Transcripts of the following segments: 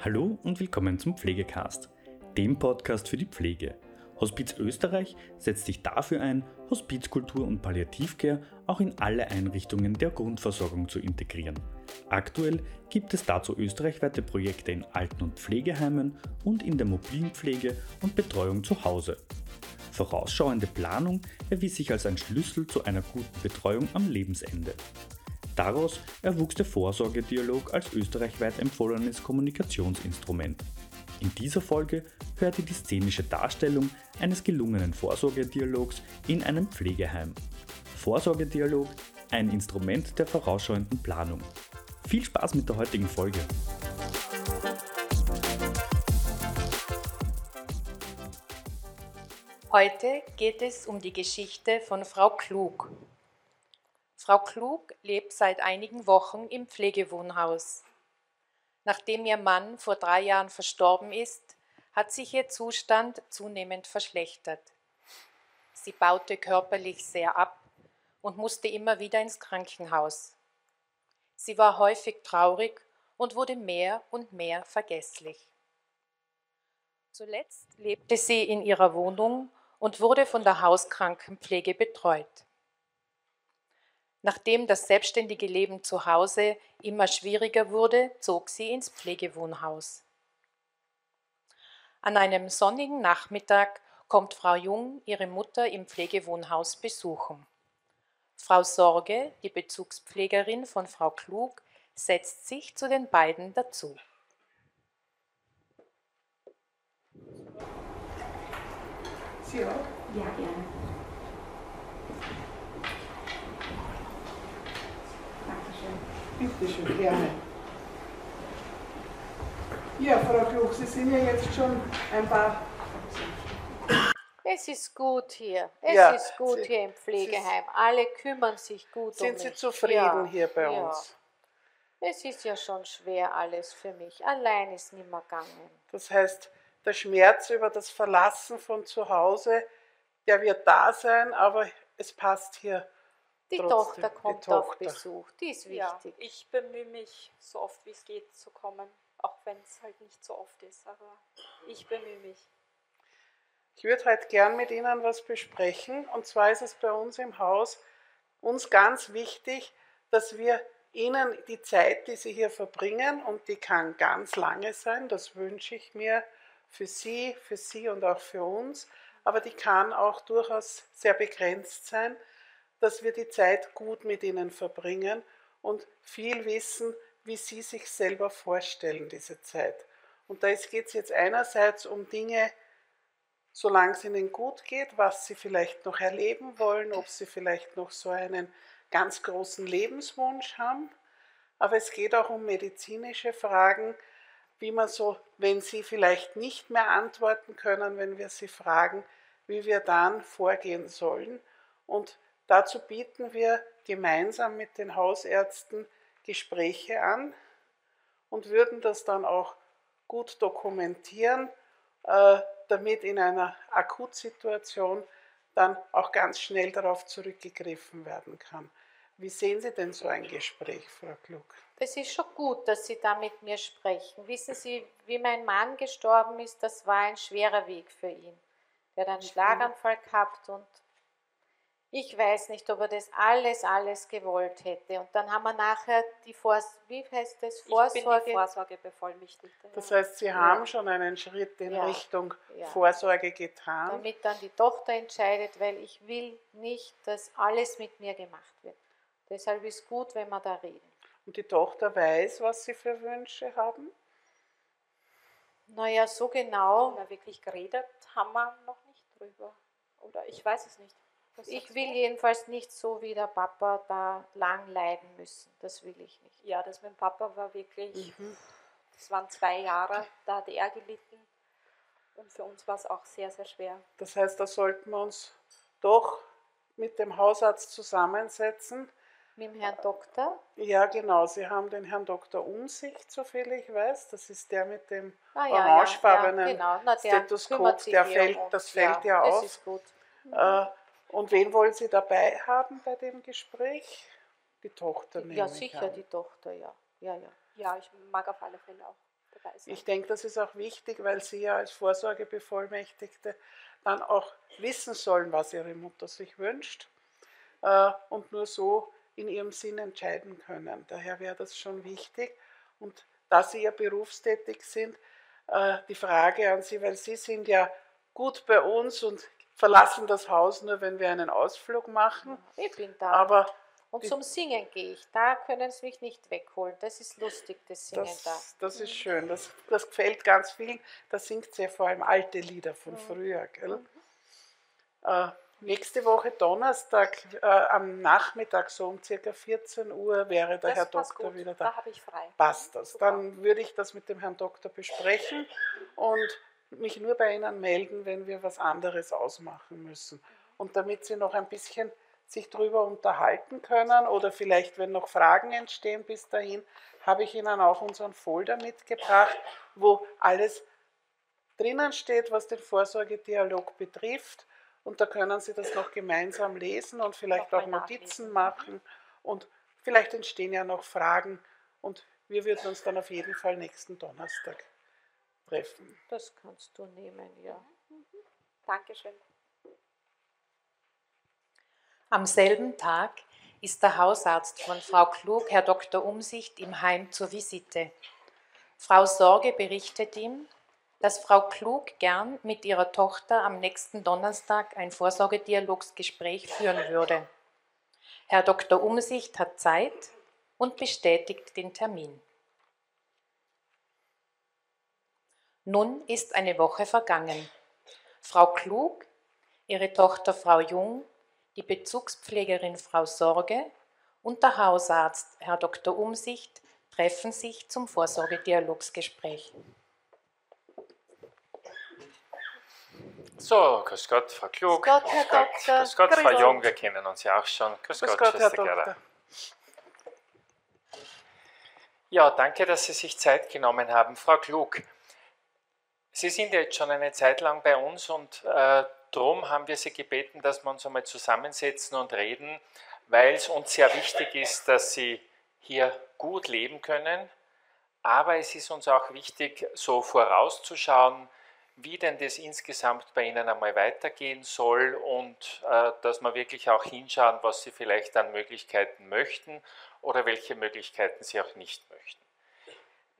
Hallo und willkommen zum Pflegecast, dem Podcast für die Pflege. Hospiz Österreich setzt sich dafür ein, Hospizkultur und Palliativcare auch in alle Einrichtungen der Grundversorgung zu integrieren. Aktuell gibt es dazu österreichweite Projekte in Alten- und Pflegeheimen und in der mobilen Pflege und Betreuung zu Hause. Vorausschauende Planung erwies sich als ein Schlüssel zu einer guten Betreuung am Lebensende. Daraus erwuchs der Vorsorgedialog als österreichweit empfohlenes Kommunikationsinstrument. In dieser Folge hört ihr die szenische Darstellung eines gelungenen Vorsorgedialogs in einem Pflegeheim. Vorsorgedialog, ein Instrument der vorausschauenden Planung. Viel Spaß mit der heutigen Folge. Heute geht es um die Geschichte von Frau Klug. Frau Klug lebt seit einigen Wochen im Pflegewohnhaus. Nachdem ihr Mann vor drei Jahren verstorben ist, hat sich ihr Zustand zunehmend verschlechtert. Sie baute körperlich sehr ab und musste immer wieder ins Krankenhaus. Sie war häufig traurig und wurde mehr und mehr vergesslich. Zuletzt lebte sie in ihrer Wohnung und wurde von der Hauskrankenpflege betreut. Nachdem das selbstständige Leben zu Hause immer schwieriger wurde, zog sie ins Pflegewohnhaus. An einem sonnigen Nachmittag kommt Frau Jung ihre Mutter im Pflegewohnhaus besuchen. Frau Sorge, die Bezugspflegerin von Frau Klug, setzt sich zu den beiden dazu. Sie auch? Ja, gerne. Dankeschön. Bitte schön, gerne. Ja, Frau Klug, Sie sind ja jetzt schon ein paar. Es ist gut hier. Es Ja, ist gut Sie- hier im Pflegeheim. Alle kümmern sich gut um Sind mich. Sie zufrieden ja, hier bei ja. uns? Es ist ja schon schwer alles für mich. Allein ist nimmer gegangen. Das heißt, der Schmerz über das Verlassen von zu Hause, der wird da sein, aber es passt hier. Die Trotzdem, Tochter die kommt auf Tochter. Besuch. Die ist Ja, wichtig. ich bemühe mich, so oft wie es geht, zu kommen. Auch wenn es halt nicht so oft ist, aber ich bemühe mich. Ich würde heute gern mit Ihnen was besprechen. Und zwar ist es bei uns im Haus uns ganz wichtig, dass wir Ihnen die Zeit, die Sie hier verbringen, und die kann ganz lange sein, das wünsche ich mir für Sie, für Sie und auch für uns, aber die kann auch durchaus sehr begrenzt sein, dass wir die Zeit gut mit Ihnen verbringen und viel wissen, wie Sie sich selber vorstellen, diese Zeit. Und da geht es jetzt einerseits um Dinge, solange es ihnen gut geht, was sie vielleicht noch erleben wollen, ob sie vielleicht noch so einen ganz großen Lebenswunsch haben. Aber es geht auch um medizinische Fragen, wie man so, wenn sie vielleicht nicht mehr antworten können, wenn wir sie fragen, wie wir dann vorgehen sollen. Und dazu bieten wir gemeinsam mit den Hausärzten Gespräche an und würden das dann auch gut dokumentieren, äh, damit in einer Akutsituation dann auch ganz schnell darauf zurückgegriffen werden kann. Wie sehen Sie denn so ein Gespräch, Frau Klug? Das ist schon gut, dass Sie da mit mir sprechen. Wissen Sie, wie mein Mann gestorben ist, das war ein schwerer Weg für ihn. Er hat einen Schlaganfall gehabt und ich weiß nicht, ob er das alles, alles gewollt hätte. Und dann haben wir nachher die Vors wie heißt das? Ich bin Vorsorge. die Vorsorgebevollmächtigte. Das ja. heißt, Sie haben schon einen Schritt in Ja. Richtung Ja. Vorsorge getan. damit dann die Tochter entscheidet, weil ich will nicht, dass alles mit mir gemacht wird. Deshalb ist gut, wenn wir da reden. Und die Tochter weiß, was Sie für Wünsche haben. Naja, so genau. Na, wirklich geredet haben wir noch nicht drüber. Oder ich weiß es nicht. Ich will jedenfalls nicht so wie der Papa da lang leiden müssen. Das will ich nicht. Ja, das mit dem Papa war wirklich, Mhm. das waren zwei Jahre, da hat er gelitten. Und für uns war es auch sehr, sehr schwer. Das heißt, da sollten wir uns doch mit dem Hausarzt zusammensetzen. Mit dem Herrn Doktor? Ja, genau. Sie haben den Herrn Dr. Umsicht, soviel ich weiß. Das ist der mit dem Ah, ja, orangefarbenen ja, genau. Na, der Stethoskop. sich Der fällt, um das fällt ja, Das auf. ist gut. Äh, und wen wollen Sie dabei haben bei dem Gespräch? Die Tochter nehme Ja, ich sicher, an. die Tochter, ja. Ja, ja. Ja, ich mag auf alle Fälle auch dabei sein. Ich denke, das ist auch wichtig, weil Sie ja als Vorsorgebevollmächtigte dann auch wissen sollen, was Ihre Mutter sich wünscht äh, und nur so in ihrem Sinn entscheiden können. Daher wäre das schon wichtig. Und da Sie ja berufstätig sind, äh, die Frage an Sie, weil Sie sind ja gut bei uns und verlassen das Haus nur, wenn wir einen Ausflug machen. Ich bin da. Aber und zum Singen gehe ich. Da können sie mich nicht wegholen. Das ist lustig, das Singen da. das, das ist schön. Das, das gefällt ganz vielen. Da singt sie ja vor allem alte Lieder von früher. Gell? Äh, nächste Woche Donnerstag äh, am Nachmittag, so um circa 14 Uhr, wäre der das Herr Doktor gut. wieder Da da. habe ich frei. Passt das. Super. Dann würde ich das mit dem Herrn Doktor besprechen und mich nur bei Ihnen melden, wenn wir was anderes ausmachen müssen. Und damit Sie noch ein bisschen sich darüber unterhalten können oder vielleicht, wenn noch Fragen entstehen bis dahin, habe ich Ihnen auch unseren Folder mitgebracht, wo alles drinnen steht, was den Vorsorgedialog betrifft. Und da können Sie das noch gemeinsam lesen und vielleicht auch Notizen machen. Und vielleicht entstehen ja noch Fragen. Und wir würden uns dann auf jeden Fall nächsten Donnerstag treffen. Das kannst du nehmen, ja. Dankeschön. Am selben Tag ist der Hausarzt von Frau Klug, Herr Dr. Umsicht, im Heim zur Visite. Frau Sorge berichtet ihm, dass Frau Klug gern mit ihrer Tochter am nächsten Donnerstag ein Vorsorgedialogsgespräch führen würde. Herr Dr. Umsicht hat Zeit und bestätigt den Termin. Nun ist eine Woche vergangen. Frau Klug, ihre Tochter Frau Jung, die Bezugspflegerin Frau Sorge und der Hausarzt Herr Dr. Umsicht treffen sich zum Vorsorgedialogsgespräch. So, grüß Gott, Frau Klug. Grüß Gott, Herr Doktor. Grüß Gott, Frau Grüß Gott. Jung, wir kennen uns ja auch schon. Grüß, Grüß Gott, Gott, Herr. Doktor. Ja, danke, dass Sie sich Zeit genommen haben. Frau Klug, Sie sind ja jetzt schon eine Zeit lang bei uns und äh, darum haben wir Sie gebeten, dass wir uns einmal zusammensetzen und reden, weil es uns sehr wichtig ist, dass Sie hier gut leben können. Aber es ist uns auch wichtig, so vorauszuschauen, wie denn das insgesamt bei Ihnen einmal weitergehen soll und äh, dass wir wirklich auch hinschauen, was Sie vielleicht an Möglichkeiten möchten oder welche Möglichkeiten Sie auch nicht möchten.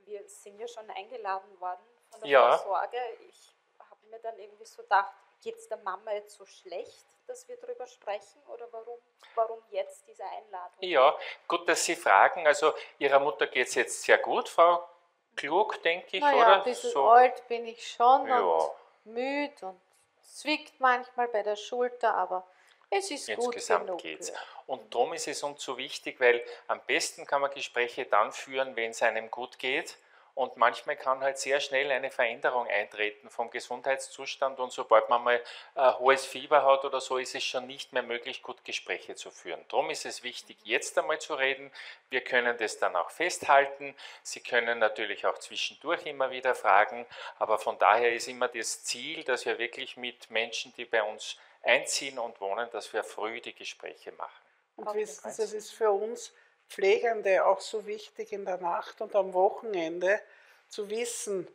Wir sind ja schon eingeladen worden von der Ja. Vorsorge. Ich habe mir dann irgendwie so gedacht, geht es der Mama jetzt so schlecht, dass wir darüber sprechen oder warum, warum jetzt diese Einladung? Ja, gut, dass Sie fragen. Also Ihrer Mutter geht es jetzt sehr gut, Frau Klug, denke ich, Naja, oder? ein bisschen alt bin ich schon Ja. und müde und zwickt manchmal bei der Schulter, aber es ist gut Insgesamt geht's. ja. Und darum ist es uns so wichtig, weil am besten kann man Gespräche dann führen, wenn es einem gut geht. Und manchmal kann halt sehr schnell eine Veränderung eintreten vom Gesundheitszustand und sobald man mal äh, hohes Fieber hat oder so, ist es schon nicht mehr möglich, gut Gespräche zu führen. Darum ist es wichtig, jetzt einmal zu reden. Wir können das dann auch festhalten. Sie können natürlich auch zwischendurch immer wieder fragen, aber von daher ist immer das Ziel, dass wir wirklich mit Menschen, die bei uns einziehen und wohnen, dass wir früh die Gespräche machen. Und wissen Sie, es ist für uns Pflegende auch so wichtig in der Nacht und am Wochenende zu wissen,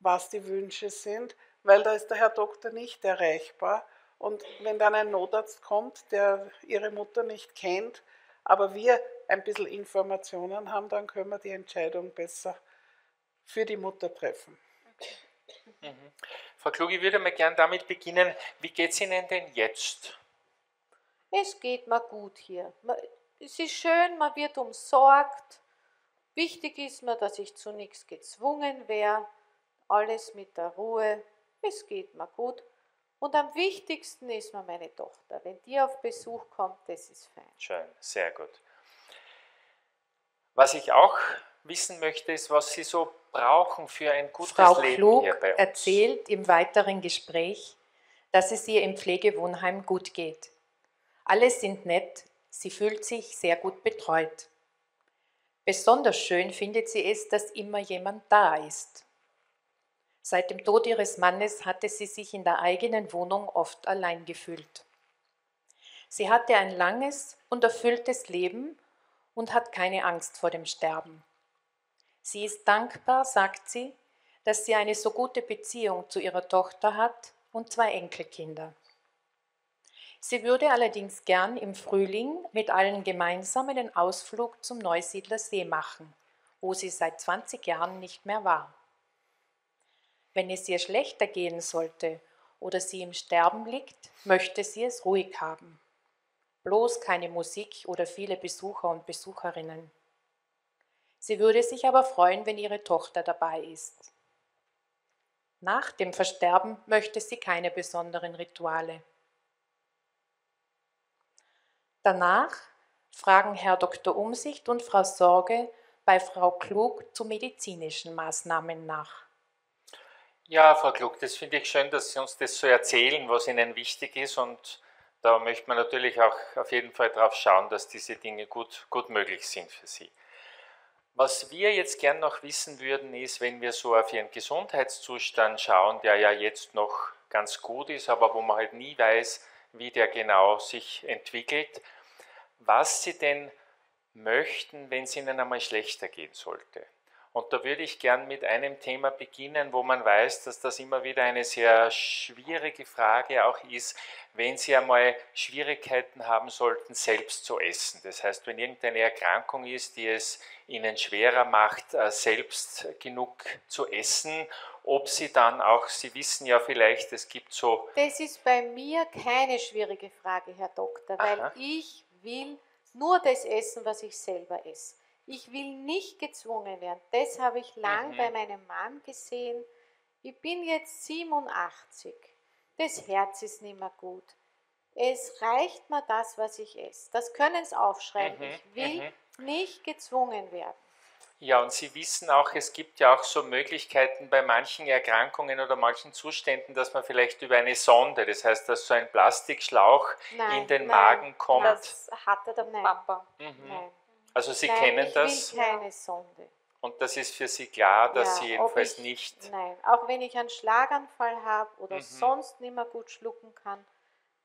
was die Wünsche sind, weil da ist der Herr Doktor nicht erreichbar. Und wenn dann ein Notarzt kommt, der Ihre Mutter nicht kennt, aber wir ein bisschen Informationen haben, dann können wir die Entscheidung besser für die Mutter treffen. Frau Klug, ich würde mal gern damit beginnen, wie geht es Ihnen denn jetzt? Es geht mir gut hier. Es ist schön, man wird umsorgt. Wichtig ist mir, dass ich zu nichts gezwungen wäre. Alles mit der Ruhe. Es geht mir gut. Und am wichtigsten ist mir meine Tochter. Wenn die auf Besuch kommt, das ist fein. Schön, sehr gut. Was ich auch wissen möchte, ist, was Sie so brauchen für ein gutes Frau Leben Klug hier bei uns. erzählt im weiteren Gespräch, dass es ihr im Pflegewohnheim gut geht. Alle sind nett, sie fühlt sich sehr gut betreut. Besonders schön findet sie es, dass immer jemand da ist. Seit dem Tod ihres Mannes hatte sie sich in der eigenen Wohnung oft allein gefühlt. Sie hatte ein langes und erfülltes Leben und hat keine Angst vor dem Sterben. Sie ist dankbar, sagt sie, dass sie eine so gute Beziehung zu ihrer Tochter hat und zwei Enkelkinder. Sie würde allerdings gern im Frühling mit allen gemeinsam einen Ausflug zum Neusiedler See machen, wo sie seit 20 Jahren nicht mehr war. Wenn es ihr schlechter gehen sollte oder sie im Sterben liegt, möchte sie es ruhig haben. Bloß keine Musik oder viele Besucher und Besucherinnen. Sie würde sich aber freuen, wenn ihre Tochter dabei ist. Nach dem Versterben möchte sie keine besonderen Rituale. Danach fragen Herr Dr. Umsicht und Frau Sorge bei Frau Klug zu medizinischen Maßnahmen nach. Ja, Frau Klug, das finde ich schön, dass Sie uns das so erzählen, was Ihnen wichtig ist. Und da möchte man natürlich auch auf jeden Fall darauf schauen, dass diese Dinge gut, gut möglich sind für Sie. Was wir jetzt gern noch wissen würden, ist, wenn wir so auf Ihren Gesundheitszustand schauen, der ja jetzt noch ganz gut ist, aber wo man halt nie weiß, wie der genau sich entwickelt, was Sie denn möchten, wenn es Ihnen einmal schlechter gehen sollte. Und da würde ich gern mit einem Thema beginnen, wo man weiß, dass das immer wieder eine sehr schwierige Frage auch ist, wenn Sie einmal Schwierigkeiten haben sollten, selbst zu essen. Das heißt, wenn irgendeine Erkrankung ist, die es Ihnen schwerer macht, äh, selbst genug zu essen, ob Sie dann auch, Sie wissen ja vielleicht, es gibt so. Das ist bei mir keine schwierige Frage, Herr Doktor, weil Aha. ich will nur das essen, was ich selber esse. Ich will nicht gezwungen werden. Das habe ich lang mhm. bei meinem Mann gesehen. Ich bin jetzt 87. Das Herz ist nicht mehr gut. Es reicht mir das, was ich esse. Das können Sie aufschreiben. Mhm. Ich will mhm. nicht gezwungen werden. Ja, und Sie wissen auch, es gibt ja auch so Möglichkeiten bei manchen Erkrankungen oder manchen Zuständen, dass man vielleicht über eine Sonde, das heißt, dass so ein Plastikschlauch nein, in den nein, Magen kommt. Das hatte der Papa. Mhm. Nein. Also Sie nein, kennen ich das? Will keine Sonde. Und das ist für Sie klar, dass ja, Sie jedenfalls ich, nicht. Nein, auch wenn ich einen Schlaganfall habe oder mhm. sonst nicht mehr gut schlucken kann,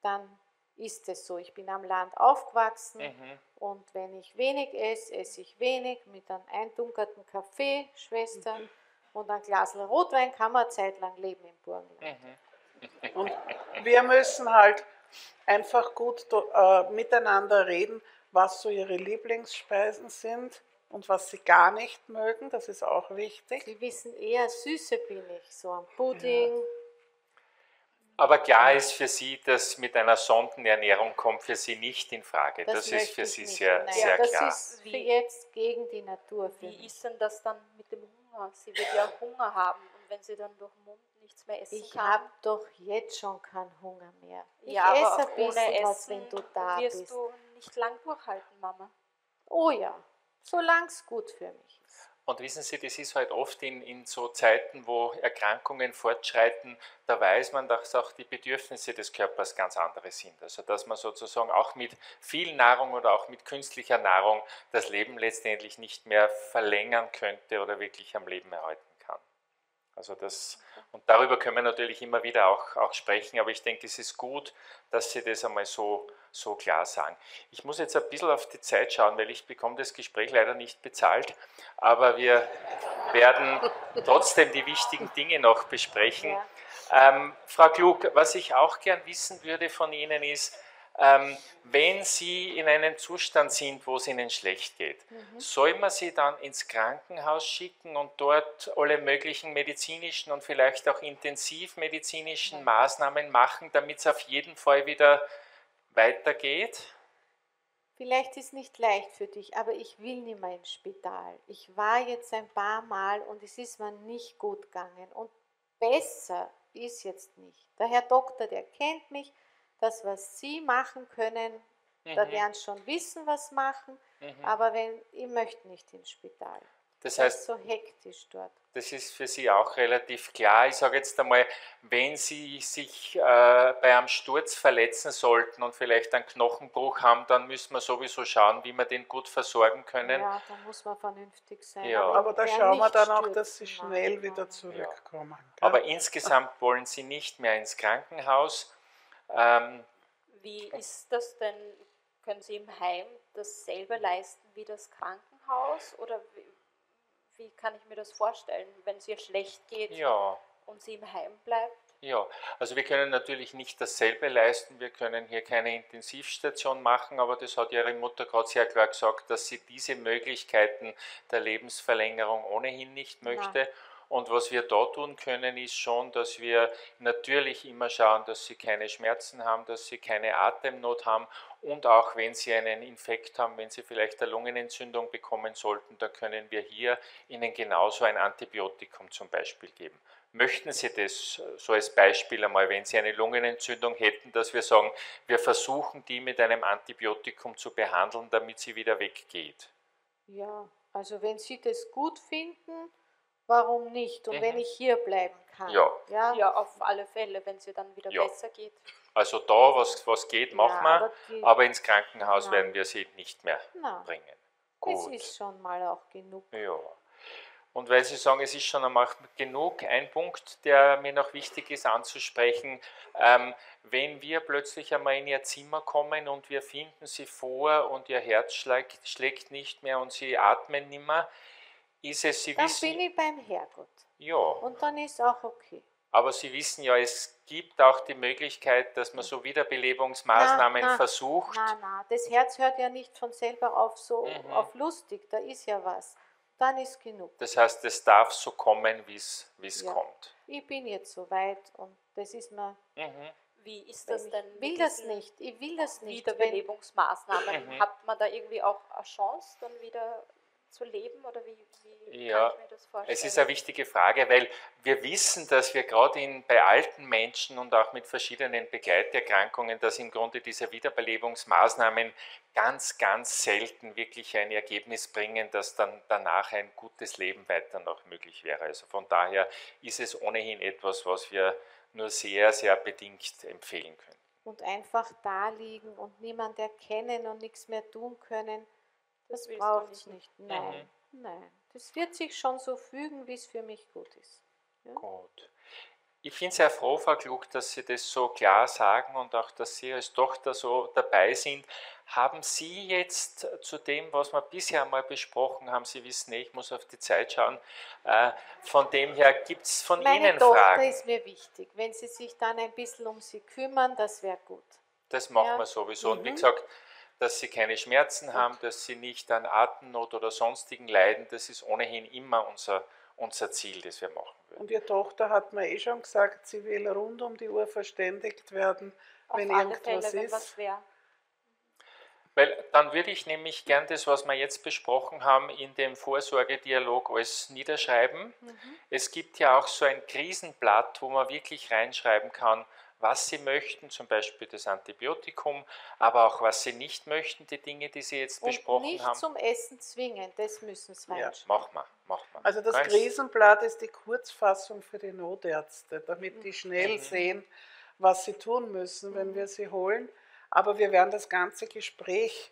dann ist es so. Ich bin am Land aufgewachsen mhm. und wenn ich wenig esse, esse ich wenig mit einem eindunkerten Kaffee, Schwester, mhm. und ein Glas Rotwein kann man eine Zeit lang leben im Burgenland. Mhm. Und wir müssen halt einfach gut äh, miteinander reden was so ihre Lieblingsspeisen sind und was sie gar nicht mögen, das ist auch wichtig. Sie wissen eher, süße bin ich, so ein Pudding. Ja. Aber klar ist für Sie, dass mit einer Sondenernährung kommt für Sie nicht in Frage. Das, das ist für Sie sehr, Nein. sehr ja, das klar. Das ist für jetzt gegen die Natur. Wie ist denn das dann mit dem Hunger? Sie wird ja Hunger haben und wenn sie dann durch den Mund nichts mehr essen ich kann. Ich habe doch jetzt schon keinen Hunger mehr. Ich ja, esse ein bisschen was, wenn du da wirst bist. Du nicht lang durchhalten, Mama. Oh ja, solange es gut für mich ist. Und wissen Sie, das ist halt oft in, in so Zeiten, wo Erkrankungen fortschreiten, da weiß man, dass auch die Bedürfnisse des Körpers ganz andere sind. Also dass man sozusagen auch mit viel Nahrung oder auch mit künstlicher Nahrung das Leben letztendlich nicht mehr verlängern könnte oder wirklich am Leben erhalten kann. Also das, und darüber können wir natürlich immer wieder auch, auch sprechen, aber ich denke, es ist gut, dass Sie das einmal so so klar sagen. Ich muss jetzt ein bisschen auf die Zeit schauen, weil ich bekomme das Gespräch leider nicht bezahlt, aber wir werden trotzdem die wichtigen Dinge noch besprechen. Ja. Ähm, Frau Klug, was ich auch gern wissen würde von Ihnen ist, ähm, wenn Sie in einem Zustand sind, wo es Ihnen schlecht geht, mhm. soll man Sie dann ins Krankenhaus schicken und dort alle möglichen medizinischen und vielleicht auch intensivmedizinischen. Maßnahmen machen, damit es auf jeden Fall wieder weitergeht? Vielleicht ist es nicht leicht für dich, aber ich will nicht mehr ins Spital. Ich war jetzt ein paar Mal und es ist mir nicht gut gegangen. Und besser ist jetzt nicht. Der Herr Doktor, der kennt mich, das, was Sie machen können, mhm. da werden Sie schon wissen, was machen. Mhm. Aber wenn, ich möchte nicht ins Spital. Das heißt, das ist so hektisch dort. Das ist für Sie auch relativ klar. Ich sage jetzt einmal, wenn Sie sich äh, bei einem Sturz verletzen sollten und vielleicht einen Knochenbruch haben, dann müssen wir sowieso schauen, wie wir den gut versorgen können. Ja, da muss man vernünftig sein. Ja. Aber, aber da schauen wir dann auch, dass Sie schnell machen. wieder zurückkommen. Ja. Aber insgesamt wollen Sie nicht mehr ins Krankenhaus. Ähm, wie ist das denn? Können Sie im Heim dasselbe leisten wie das Krankenhaus? Oder wie kann ich mir das vorstellen, wenn es ihr schlecht geht Ja, und sie im Heim bleibt? ja. Also wir können natürlich nicht dasselbe leisten. Wir können hier keine Intensivstation machen, aber das hat Ihre Mutter gerade sehr klar gesagt, dass sie diese Möglichkeiten der Lebensverlängerung ohnehin nicht möchte. Und was wir da tun können, ist schon, dass wir natürlich immer schauen, dass sie keine Schmerzen haben, dass sie keine Atemnot haben und auch wenn sie einen Infekt haben, wenn sie vielleicht eine Lungenentzündung bekommen sollten, dann können wir hier ihnen genauso ein Antibiotikum zum Beispiel geben. Möchten Sie das so als Beispiel einmal, wenn Sie eine Lungenentzündung hätten, dass wir sagen, wir versuchen die mit einem Antibiotikum zu behandeln, damit sie wieder weggeht? Ja, also wenn Sie das gut finden, warum nicht? Und wenn Mhm. ich hier bleiben kann. Ja. Ja, Ja, auf alle Fälle, wenn es ihr dann wieder Ja. besser geht. Also da, was, was geht, machen Ja, wir, aber ins Krankenhaus Nein. werden wir sie nicht mehr na, bringen. das Gut. ist schon mal auch genug. Ja. Und weil Sie sagen, es ist schon einmal genug, ein Punkt, der mir noch wichtig ist anzusprechen, ähm, wenn wir plötzlich einmal in Ihr Zimmer kommen und wir finden Sie vor und Ihr Herz schlägt, schlägt nicht mehr und Sie atmen nicht mehr, ist es, Sie Dann wissen, bin ich beim Herrgott. ja, Und dann ist auch okay. aber Sie wissen ja, es gibt auch die Möglichkeit, dass man so Wiederbelebungsmaßnahmen Na, na, versucht. Na, na, das Herz hört ja nicht von selber auf so Mhm. auf lustig, da ist ja was. Dann ist genug. Das heißt, es darf so kommen, wie es Ja. kommt. Ich bin jetzt so weit und das ist mir. Mhm. Wie ist das ich denn? will mit das nicht. Ich will das nicht. Wiederbelebungsmaßnahmen. Mhm. Hat man da irgendwie auch eine Chance, dann wieder zu leben oder wie, wie Ja, kann ich mir das vorstellen? Es ist eine wichtige Frage, weil wir wissen, dass wir gerade in, bei alten Menschen und auch mit verschiedenen Begleiterkrankungen, dass im Grunde diese Wiederbelebungsmaßnahmen ganz, ganz selten wirklich ein Ergebnis bringen, dass dann danach ein gutes Leben weiter noch möglich wäre. Also von daher ist es ohnehin etwas, was wir nur sehr, sehr bedingt empfehlen können. und einfach da liegen und niemand erkennen und nichts mehr tun können, das, Das braucht es nicht. nicht. Nein, nein. Das wird sich schon so fügen, wie es für mich gut ist. Gut. Ich bin sehr froh, Frau Klug, dass Sie das so klar sagen und auch, dass Sie als Tochter so dabei sind. Haben Sie jetzt zu dem, was wir bisher mal besprochen haben, Sie wissen, eh, ich muss auf die Zeit schauen, äh, von dem her gibt es von Meine Ihnen Tochter Fragen? ist mir wichtig. Wenn Sie sich dann ein bisschen um sie kümmern, das wäre gut. Das machen Ja. wir sowieso. Und wie Mhm. gesagt, dass Sie keine Schmerzen haben, dass Sie nicht an Atemnot oder sonstigen leiden, das ist ohnehin immer unser, unser Ziel, das wir machen würden. Und Ihre Tochter hat mir eh schon gesagt, sie will rund um die Uhr verständigt werden, Auf wenn alle irgendwas Fälle, wenn ist. was wäre. Weil dann würde ich nämlich gern das, was wir jetzt besprochen haben, in dem Vorsorgedialog alles niederschreiben. Es gibt ja auch so ein Krisenblatt, wo man wirklich reinschreiben kann, was Sie möchten, zum Beispiel das Antibiotikum, aber auch was Sie nicht möchten, die Dinge, die Sie jetzt Und besprochen nicht haben. zum Essen zwingen, das müssen Sie Ja. reinschreiben. Mach mal, mach mal. Also das Ganz- Krisenblatt ist die Kurzfassung für die Notärzte, damit die schnell Mhm. sehen, was sie tun müssen, wenn wir sie holen. Aber wir werden das ganze Gespräch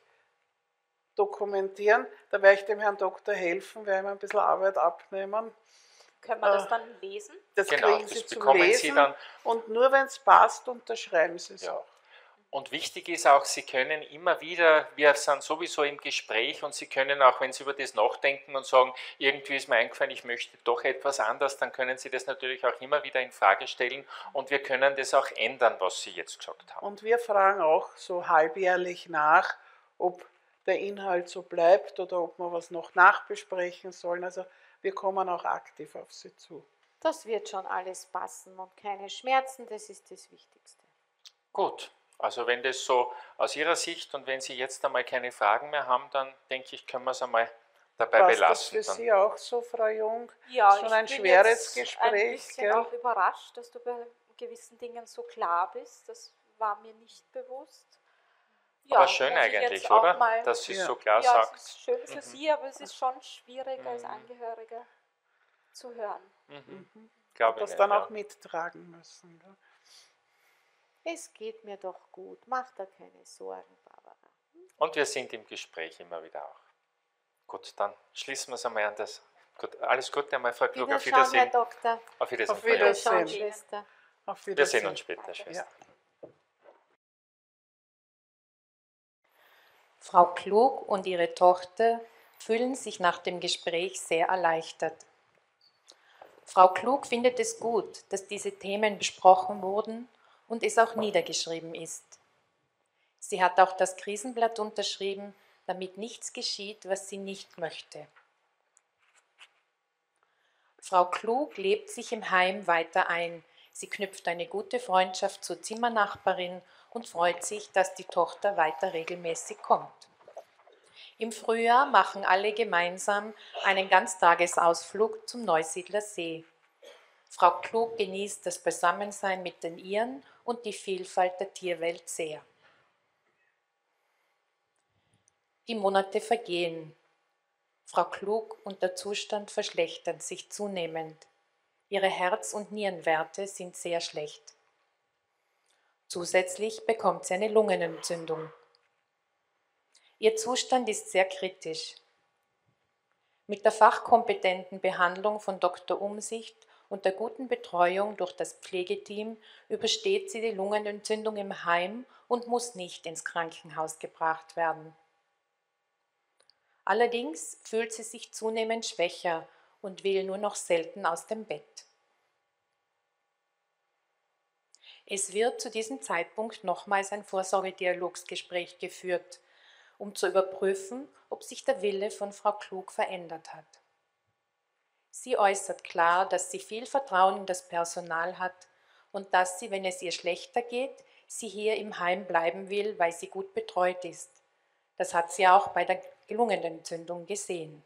dokumentieren. Da werde ich dem Herrn Doktor helfen, werde ihm ein bisschen Arbeit abnehmen. Können wir das Ah. dann lesen? Das Genau, kriegen das Sie zum bekommen Sie Lesen. dann. Und nur wenn es passt, unterschreiben Sie es Ja. auch. Und wichtig ist auch, Sie können immer wieder, wir sind sowieso im Gespräch und Sie können auch, wenn Sie über das nachdenken und sagen, irgendwie ist mir eingefallen, ich möchte doch etwas anders, dann können Sie das natürlich auch immer wieder in Frage stellen und wir können das auch ändern, was Sie jetzt gesagt haben. Und wir fragen auch so halbjährlich nach, ob der Inhalt so bleibt oder ob wir was noch nachbesprechen sollen. Also wir kommen auch aktiv auf Sie zu. Das wird schon alles passen und keine Schmerzen, das ist das Wichtigste. Gut, also wenn das so aus Ihrer Sicht und wenn Sie jetzt einmal keine Fragen mehr haben, dann denke ich, können wir es einmal dabei Passt das belassen. für Dann- Sie auch so, Frau Jung? Ja, Schon ich ein bin schweres jetzt ein Gespräch, bisschen gell? auch überrascht, dass du bei gewissen Dingen so klar bist. Das war mir nicht bewusst. Aber schön eigentlich, oder? Mal, Dass Sie Ja. so klar ja, sagt. es ist schön für Mhm. Sie, aber es ist schon schwierig als Mhm. Angehörige zu hören. Mhm. Glaube Das dann ja. auch mittragen müssen. Gell? Es geht mir doch gut, mach da keine Sorgen, Barbara. Und wir sind im Gespräch immer wieder auch. Gut, dann schließen wir es einmal an das. Gut, alles Gute einmal, Frau Klug. Auf Wiederschauen, Herr Wiedersehen. Doktor. Auf Wiedersehen. Auf. Wiedersehen. Schwester. Auf Wir Wiedersehen. sehen uns später, Schwester. Ja. Frau Klug und ihre Tochter fühlen sich nach dem Gespräch sehr erleichtert. Frau Klug findet es gut, dass diese Themen besprochen wurden und es auch niedergeschrieben ist. Sie hat auch das Krisenblatt unterschrieben, damit nichts geschieht, was sie nicht möchte. Frau Klug lebt sich im Heim weiter ein. Sie knüpft eine gute Freundschaft zur Zimmernachbarin und freut sich, dass die Tochter weiter regelmäßig kommt. Im Frühjahr machen alle gemeinsam einen Ganztagesausflug zum Neusiedler See. Frau Klug genießt das Beisammensein mit den Iren und die Vielfalt der Tierwelt sehr. Die Monate vergehen. Frau Klug und der Zustand verschlechtern sich zunehmend. Ihre Herz- und Nierenwerte sind sehr schlecht. Zusätzlich bekommt sie eine Lungenentzündung. Ihr Zustand ist sehr kritisch. Mit der fachkompetenten Behandlung von Dr. Umsicht und der guten Betreuung durch das Pflegeteam übersteht sie die Lungenentzündung im Heim und muss nicht ins Krankenhaus gebracht werden. Allerdings fühlt sie sich zunehmend schwächer und will nur noch selten aus dem Bett. Es wird zu diesem Zeitpunkt nochmals ein Vorsorgedialogsgespräch geführt, um zu überprüfen, ob sich der Wille von Frau Klug verändert hat. Sie äußert klar, dass sie viel Vertrauen in das Personal hat und dass sie, wenn es ihr schlechter geht, sie hier im Heim bleiben will, weil sie gut betreut ist. Das hat sie auch bei der Lungenentzündung gesehen.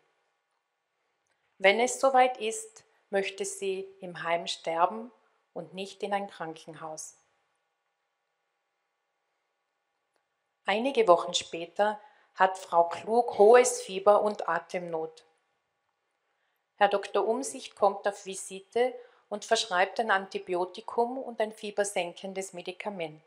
Wenn es soweit ist, möchte sie im Heim sterben und nicht in ein Krankenhaus. Einige Wochen später hat Frau Klug hohes Fieber und Atemnot. Herr Dr. Umsicht kommt auf Visite und verschreibt ein Antibiotikum und ein fiebersenkendes Medikament.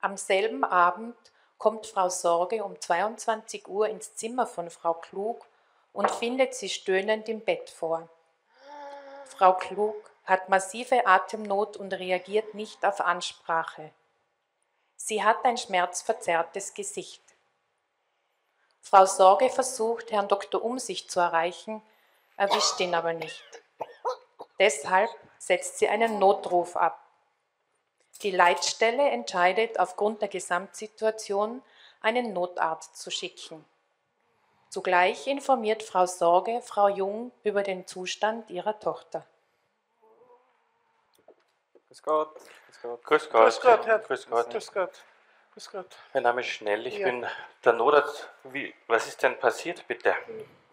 Am selben Abend kommt Frau Sorge um 22 Uhr ins Zimmer von Frau Klug und findet sie stöhnend im Bett vor. Frau Klug hat massive Atemnot und reagiert nicht auf Ansprache. Sie hat ein schmerzverzerrtes Gesicht. Frau Sorge versucht, Herrn Dr. Umsicht zu erreichen, erwischt ihn aber nicht. Deshalb setzt sie einen Notruf ab. Die Leitstelle entscheidet aufgrund der Gesamtsituation, einen Notarzt zu schicken. Zugleich informiert Frau Sorge Frau Jung über den Zustand ihrer Tochter. Grüß Gott. Grüß Gott. Grüß Gott. Grüß Gott, Herr. Grüß Gott. Grüß Gott. Grüß Gott. Mein Name ist Schnell, ich Ja. bin der Notarzt. Wie, was ist denn passiert, bitte?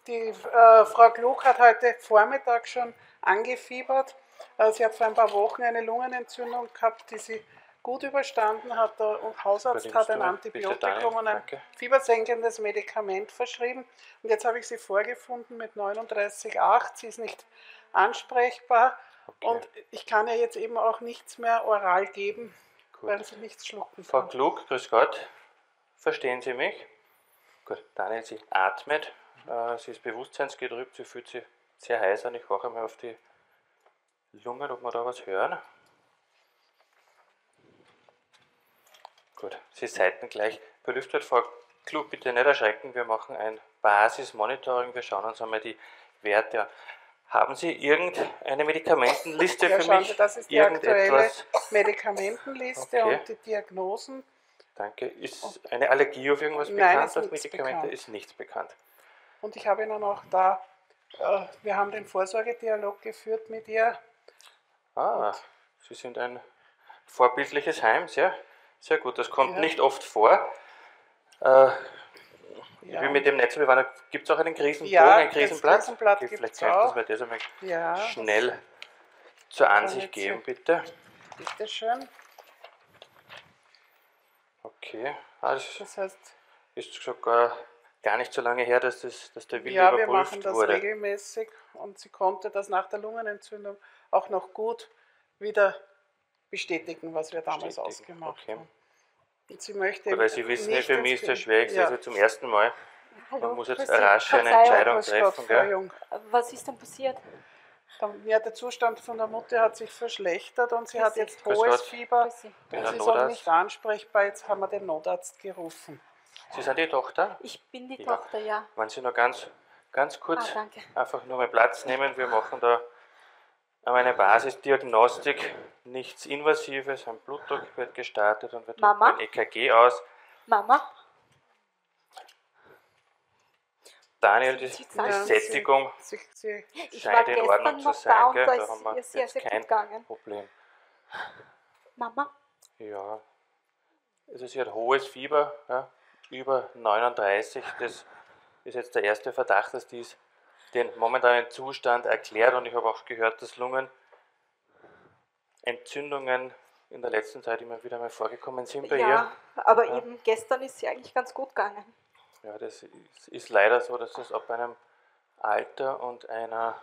Die äh, Frau Klug hat heute Vormittag schon angefiebert. Äh, sie hat vor ein paar Wochen eine Lungenentzündung gehabt, die sie gut überstanden hat. Der Hausarzt hat ein Antibiotikum und ein Danke. fiebersenkendes Medikament verschrieben. Und jetzt habe ich sie vorgefunden mit 39,8. Sie ist nicht ansprechbar. Okay. Und ich kann ihr jetzt eben auch nichts mehr oral geben, Gut. weil sie nichts schlucken Frau kann. Klug, grüß Gott. Verstehen Sie mich? Gut, Daniel, sie atmet. Äh, sie ist bewusstseinsgetrübt, sie fühlt sich sehr heiß an. Ich horche mal auf die Lungen, ob wir da was hören. Gut, Sie seiten gleich belüftet. Frau Klug, bitte nicht erschrecken. Wir machen ein Basismonitoring. Wir schauen uns einmal die Werte an. Haben Sie irgendeine Medikamentenliste Ja, für mich? Sie, das ist die aktuelle? Medikamentenliste Okay. und die Diagnosen. Danke. Ist eine Allergie auf irgendwas Nein, bekannt? auf Medikamente bekannt. ist nichts bekannt. Und ich habe Ihnen auch da, äh, wir haben den Vorsorgedialog geführt mit ihr. Ah, Sie sind ein vorbildliches Heim, sehr, sehr gut. Das kommt Ja. nicht oft vor. Äh, Ja, Wie mit dem Netz, wir waren, gibt es auch einen Krisenbogen, Ja, ein das Krisenblatt? Okay, Vielleicht auch. Sie mir das einmal ja schnell zur Ansicht geben, hier- bitte. bitteschön. Okay, ah, das heißt, ist sogar gar nicht so lange her, dass, das, dass der Wille ja, wir überprüft machen das wurde. regelmäßig und sie konnte das nach der Lungenentzündung auch noch gut wieder bestätigen, was wir damals Bestätigen, ausgemacht okay. haben. Und sie möchte weil Sie wissen ja, nicht für mich ist das sehe ja. es zum ersten Mal. Hallo, Man muss jetzt rasch eine Entscheidung treffen. Gell? Was ist denn passiert? Dann- Ja, der Zustand von der Mutter hat sich verschlechtert und sie Grüß hat jetzt Grüß hohes Gott. Fieber. Sie. Und sie ist auch nicht ansprechbar. Jetzt haben wir den Notarzt gerufen. Sie sind die Tochter? Ich bin die Ja. Tochter, ja. Wenn Sie noch ganz, ganz Ah, kurz danke. einfach nur mal Platz nehmen. Wir machen da eine Basisdiagnostik, nichts Invasives. Ein Blutdruck wird gestartet und wir drücken Mama? ein EKG aus. Mama? Daniel, die, die Ja, Sättigung Sie, Sie, Ich scheint in Ordnung zu sein, da und gell? da Da ist haben wir jetzt sehr kein gegangen. Problem. Mama? Ja, also sie hat hohes Fieber, ja, über 39. Das ist jetzt der erste Verdacht, dass dies den momentanen Zustand erklärt. Und ich habe auch gehört, dass Lungenentzündungen in der letzten Zeit immer wieder mal vorgekommen sind bei Ja, aber Ja. eben gestern ist sie eigentlich ganz gut gegangen. ihr. Ja, das ist, ist leider so, dass das ab einem Alter und einer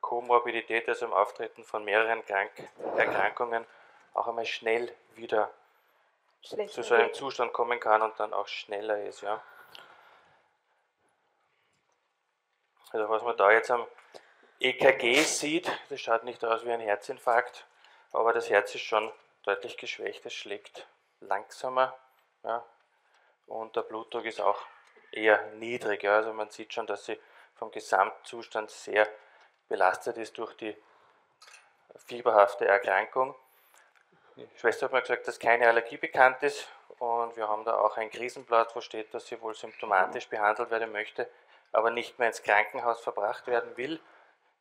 Komorbidität, also im Auftreten von mehreren Krank Erkrankungen, auch einmal schnell wieder Schlecht. zu so einem Zustand kommen kann und dann auch schneller ist, ja. Also was man da jetzt am EKG sieht, das schaut nicht aus wie ein Herzinfarkt, aber das Herz ist schon deutlich geschwächt, es schlägt langsamer, ja. Und der Blutdruck ist auch eher niedrig. Also man sieht schon, dass sie vom Gesamtzustand sehr belastet ist durch die fieberhafte Erkrankung. Die Schwester hat mir gesagt, dass keine Allergie bekannt ist und wir haben da auch ein Krisenblatt, wo steht, dass sie wohl symptomatisch behandelt werden möchte, aber nicht mehr ins Krankenhaus verbracht werden will.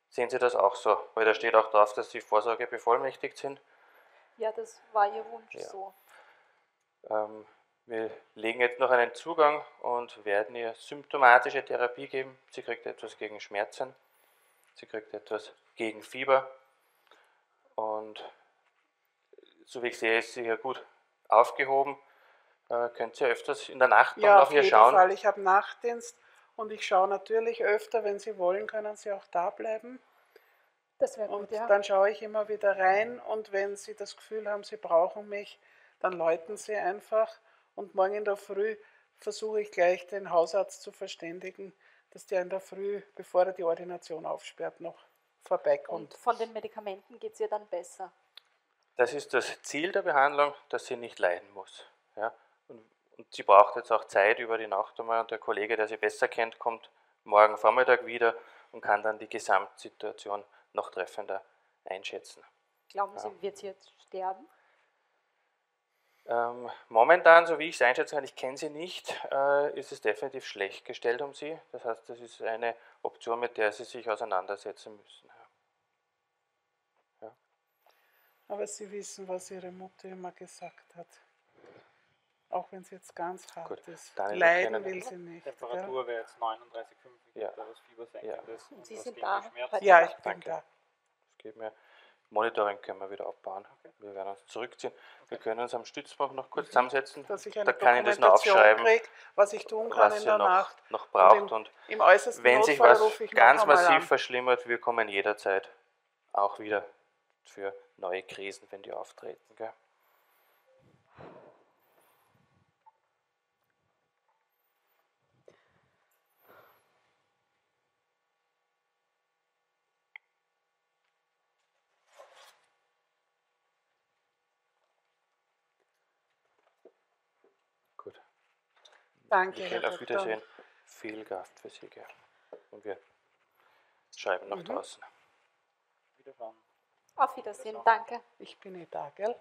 Sehen Sie das auch so? Weil da steht auch drauf, dass Sie Vorsorge bevollmächtigt sind. Ja, das war ihr Wunsch Ja. so. Ähm, wir legen jetzt noch einen Zugang und werden ihr symptomatische Therapie geben. Sie kriegt etwas gegen Schmerzen, sie kriegt etwas gegen Fieber und so wie ich sehe, ist sie hier gut aufgehoben. Äh, könnt ihr öfters in der Nacht ja, nach auf ihr jeden schauen? Fall. Ich habe Nachtdienst und ich schaue natürlich öfter, wenn Sie wollen, können Sie auch da bleiben. Das wäre Und gut, ja. dann schaue ich immer wieder rein und wenn Sie das Gefühl haben, Sie brauchen mich, dann läuten Sie einfach und morgen in der Früh versuche ich gleich den Hausarzt zu verständigen, dass der in der Früh, bevor er die Ordination aufsperrt, noch vorbeikommt. Und von den Medikamenten geht es ihr dann besser. Das ist das Ziel der Behandlung, dass sie nicht leiden muss. Ja? Und, und sie braucht jetzt auch Zeit über die Nacht einmal und der Kollege, der sie besser kennt, kommt morgen Vormittag wieder und kann dann die Gesamtsituation noch treffender einschätzen. Glauben Ja. Sie, wird sie jetzt sterben? Ähm, momentan, so wie ich es einschätzen kann, ich kenne sie nicht, äh, ist es definitiv schlecht gestellt um sie. Das heißt, das ist eine Option, mit der sie sich auseinandersetzen müssen. Aber Sie wissen, was Ihre Mutter immer gesagt hat. Auch wenn es jetzt ganz hart Gut, ist. Daniel, Leiden will sie nicht. Temperatur wäre jetzt 39,5, Ja. da was Fiebersenkendes. Und und Sie was sind da? Ja, ich bin Danke. da. Das geht mir. Monitoring können wir wieder abbauen. Wir werden uns zurückziehen. Wir können uns am Stützpunkt noch kurz zusammensetzen. Dass ich Da eine kann ich das noch aufschreiben, kriege, was ich tun kann was in der noch, Nacht. noch braucht. im, Und Im äußersten wenn sich Notfall was rufe ich noch ganz massiv an. verschlimmert, wir kommen jederzeit auch wieder für neue Krisen, wenn die auftreten. Gell? Gut. Danke, Michael, Herr auf Doktor. Wiedersehen. Viel Kraft für Sie. Gell? Und wir schreiben nach Mhm. draußen. Wiederschauen. Auf Wiedersehen, danke. Ich bin eh da, gell?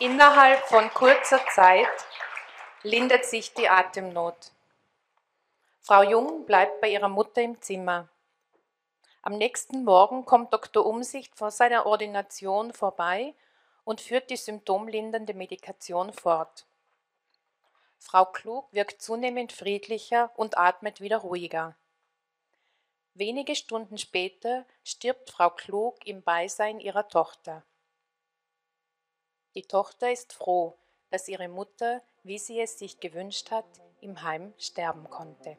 Innerhalb von kurzer Zeit lindert sich die Atemnot. Frau Jung bleibt bei ihrer Mutter im Zimmer. Am nächsten Morgen kommt Dr. Umsicht vor seiner Ordination vorbei und führt die symptomlindernde Medikation fort. Frau Klug wirkt zunehmend friedlicher und atmet wieder ruhiger. Wenige Stunden später stirbt Frau Klug im Beisein ihrer Tochter. Die Tochter ist froh, dass ihre Mutter, wie sie es sich gewünscht hat, im Heim sterben konnte.